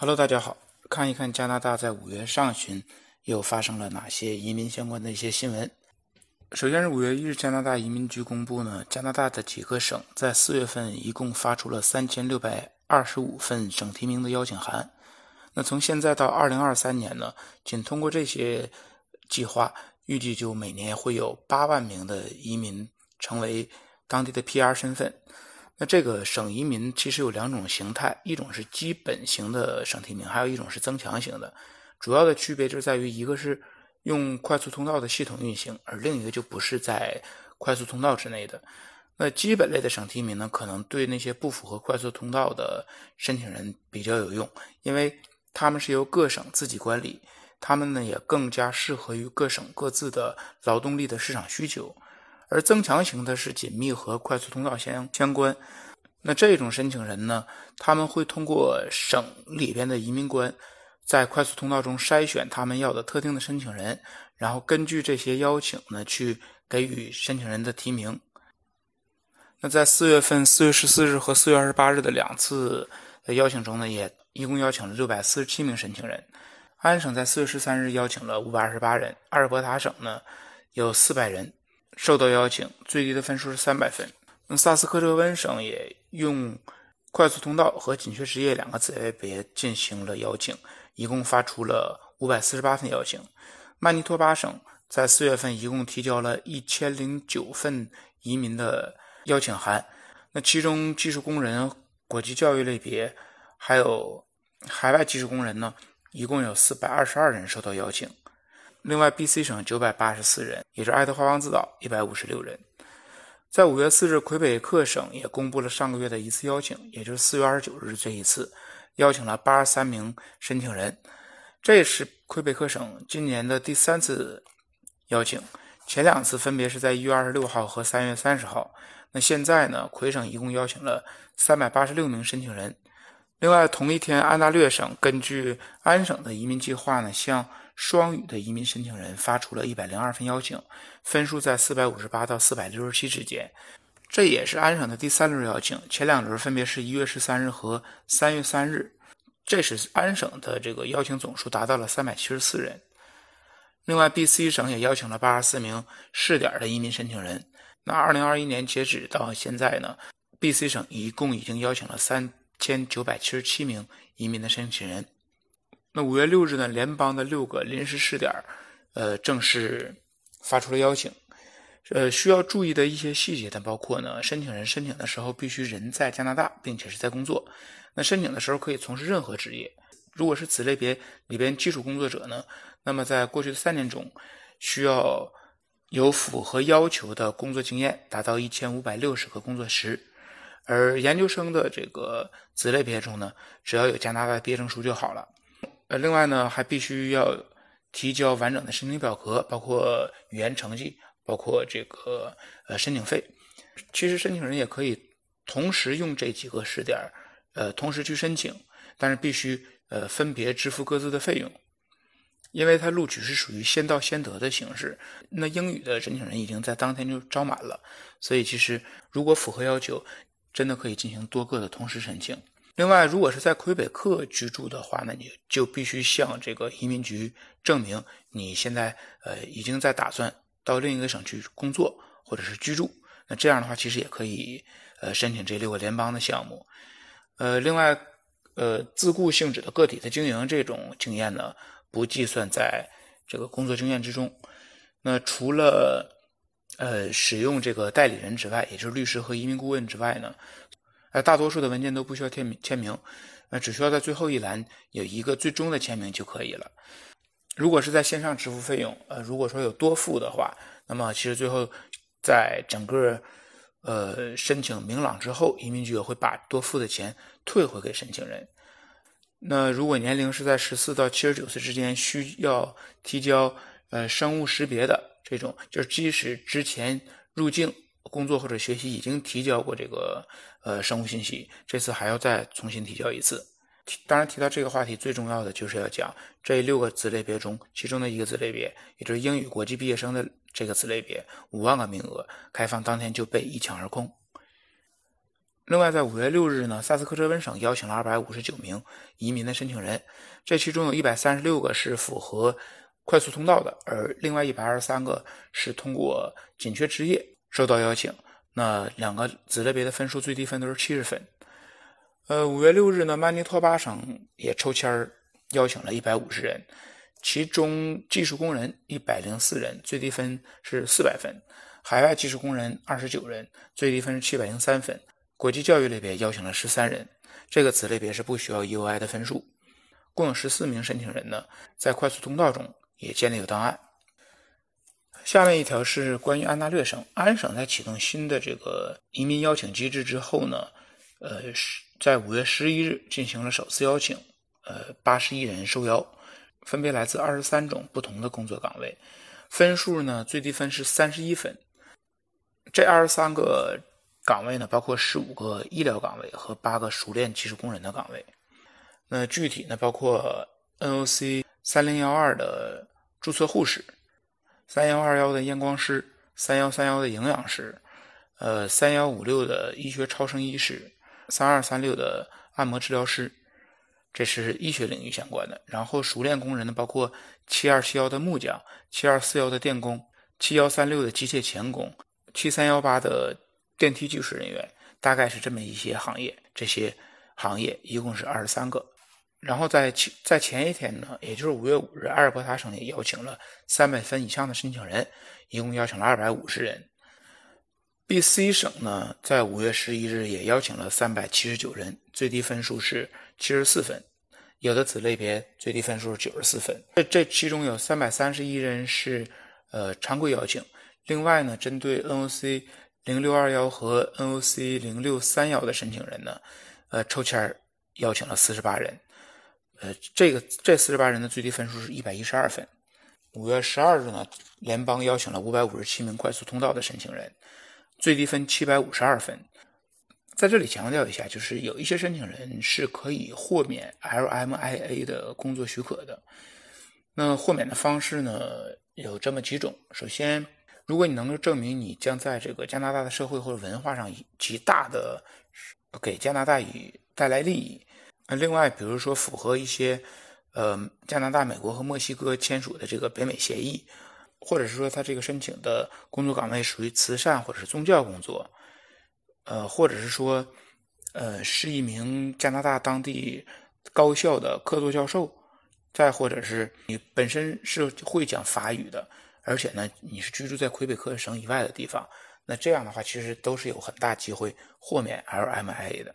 Hello，大家好，看一看加拿大在五月上旬又发生了哪些移民相关的一些新闻。首先是五月一日，加拿大移民局公布呢，加拿大的几个省在四月份一共发出了三千六百二十五份省提名的邀请函。那从现在到二零二三年呢，仅通过这些计划，预计就每年会有八万名的移民成为当地的 PR 身份。那这个省移民其实有两种形态，一种是基本型的省提名，还有一种是增强型的。主要的区别就在于，一个是用快速通道的系统运行，而另一个就不是在快速通道之内的。那基本类的省提名呢，可能对那些不符合快速通道的申请人比较有用，因为他们是由各省自己管理，他们呢也更加适合于各省各自的劳动力的市场需求。而增强型的是紧密和快速通道相相关，那这种申请人呢，他们会通过省里边的移民官，在快速通道中筛选他们要的特定的申请人，然后根据这些邀请呢，去给予申请人的提名。那在四月份四月十四日和四月二十八日的两次邀请中呢，也一共邀请了六百四十七名申请人。安省在四月十三日邀请了五百二十八人，阿尔伯塔省呢有四百人。受到邀请，最低的分数是三百分。那萨斯科彻温省也用快速通道和紧缺职业两个子类别进行了邀请，一共发出了五百四十八份邀请。曼尼托巴省在四月份一共提交了一千零九份移民的邀请函，那其中技术工人、国际教育类别还有海外技术工人呢，一共有四百二十二人受到邀请。另外，B.C 省九百八十四人，也是爱德华王子岛一百五十六人。在五月四日，魁北克省也公布了上个月的一次邀请，也就是四月二十九日这一次，邀请了八十三名申请人。这也是魁北克省今年的第三次邀请，前两次分别是在一月二十六号和三月三十号。那现在呢，魁省一共邀请了三百八十六名申请人。另外，同一天，安大略省根据安省的移民计划呢，向双语的移民申请人发出了一百零二份邀请，分数在四百五十八到四百六十七之间。这也是安省的第三轮邀请，前两轮分别是一月十三日和三月三日。这是安省的这个邀请总数达到了三百七十四人。另外，B.C 省也邀请了八十四名试点的移民申请人。那二零二一年截止到现在呢，B.C 省一共已经邀请了三千九百七十七名移民的申请人。那五月六日呢，联邦的六个临时试点，呃，正式发出了邀请。呃，需要注意的一些细节，它包括呢，申请人申请的时候必须人在加拿大，并且是在工作。那申请的时候可以从事任何职业。如果是此类别里边技术工作者呢，那么在过去的三年中，需要有符合要求的工作经验，达到一千五百六十个工作时。而研究生的这个子类别中呢，只要有加拿大的毕业证书就好了。呃，另外呢，还必须要提交完整的申请表格，包括语言成绩，包括这个呃申请费。其实申请人也可以同时用这几个试点，呃，同时去申请，但是必须呃分别支付各自的费用，因为它录取是属于先到先得的形式。那英语的申请人已经在当天就招满了，所以其实如果符合要求，真的可以进行多个的同时申请。另外，如果是在魁北克居住的话，那你就必须向这个移民局证明你现在呃已经在打算到另一个省去工作或者是居住。那这样的话，其实也可以呃申请这六个联邦的项目。呃，另外，呃，自雇性质的个体的经营这种经验呢，不计算在这个工作经验之中。那除了呃使用这个代理人之外，也就是律师和移民顾问之外呢？大多数的文件都不需要签名签名，呃，只需要在最后一栏有一个最终的签名就可以了。如果是在线上支付费用，呃，如果说有多付的话，那么其实最后在整个呃申请明朗之后，移民局也会把多付的钱退回给申请人。那如果年龄是在十四到七十九岁之间，需要提交呃生物识别的这种，就是即使之前入境。工作或者学习已经提交过这个呃生物信息，这次还要再重新提交一次。当然，提到这个话题，最重要的就是要讲这六个子类别中其中的一个子类别，也就是英语国际毕业生的这个子类别，五万个名额开放当天就被一抢而空。另外，在五月六日呢，萨斯科彻温省邀请了二百五十九名移民的申请人，这其中有一百三十六个是符合快速通道的，而另外一百二十三个是通过紧缺职业受到邀请。那两个子类别的分数最低分都是七十分。呃，五月六日呢，曼尼托巴省也抽签邀请了一百五十人，其中技术工人一百零四人，最低分是四百分；海外技术工人二十九人，最低分是七百零三分。国际教育类别邀请了十三人，这个子类别是不需要 EOI 的分数，共有十四名申请人呢，在快速通道中也建立了档案。下面一条是关于安大略省，安省在启动新的这个移民邀请机制之后呢，呃，是在五月十一日进行了首次邀请，呃，八十一人受邀，分别来自二十三种不同的工作岗位，分数呢最低分是三十一分，这二十三个。岗位呢，包括十五个医疗岗位和八个熟练技术工人的岗位。那具体呢，包括 NOC 三零幺二的注册护士，三幺二幺的验光师，三幺三幺的营养师，呃，三幺五六的医学超声医师，三二三六的按摩治疗师，这是医学领域相关的。然后熟练工人呢，包括七二七幺的木匠，七二四幺的电工，七幺三六的机械钳工，七三幺八的。电梯技术人员大概是这么一些行业，这些行业一共是二十三个。然后在前在前一天呢，也就是五月五日，阿尔伯塔省也邀请了三百分以上的申请人，一共邀请了二百五十人。B.C 省呢，在五月十一日也邀请了三百七十九人，最低分数是七十四分，有的子类别最低分数是九十四分。这这其中有三百三十一人是呃常规邀请，另外呢，针对 N.O.C。零六二幺和 NOC 零六三幺的申请人呢，呃，抽签邀请了四十八人，呃，这个这四十八人的最低分数是一百一十二分。五月十二日呢，联邦邀请了五百五十七名快速通道的申请人，最低分七百五十二分。在这里强调一下，就是有一些申请人是可以豁免 LMIA 的工作许可的。那豁免的方式呢，有这么几种，首先。如果你能够证明你将在这个加拿大的社会或者文化上极大的给加拿大以带来利益，那另外比如说符合一些呃加拿大、美国和墨西哥签署的这个北美协议，或者是说他这个申请的工作岗位属于慈善或者是宗教工作，呃，或者是说呃是一名加拿大当地高校的客座教授，再或者是你本身是会讲法语的。而且呢，你是居住在魁北克省以外的地方，那这样的话，其实都是有很大机会豁免 LMIA 的。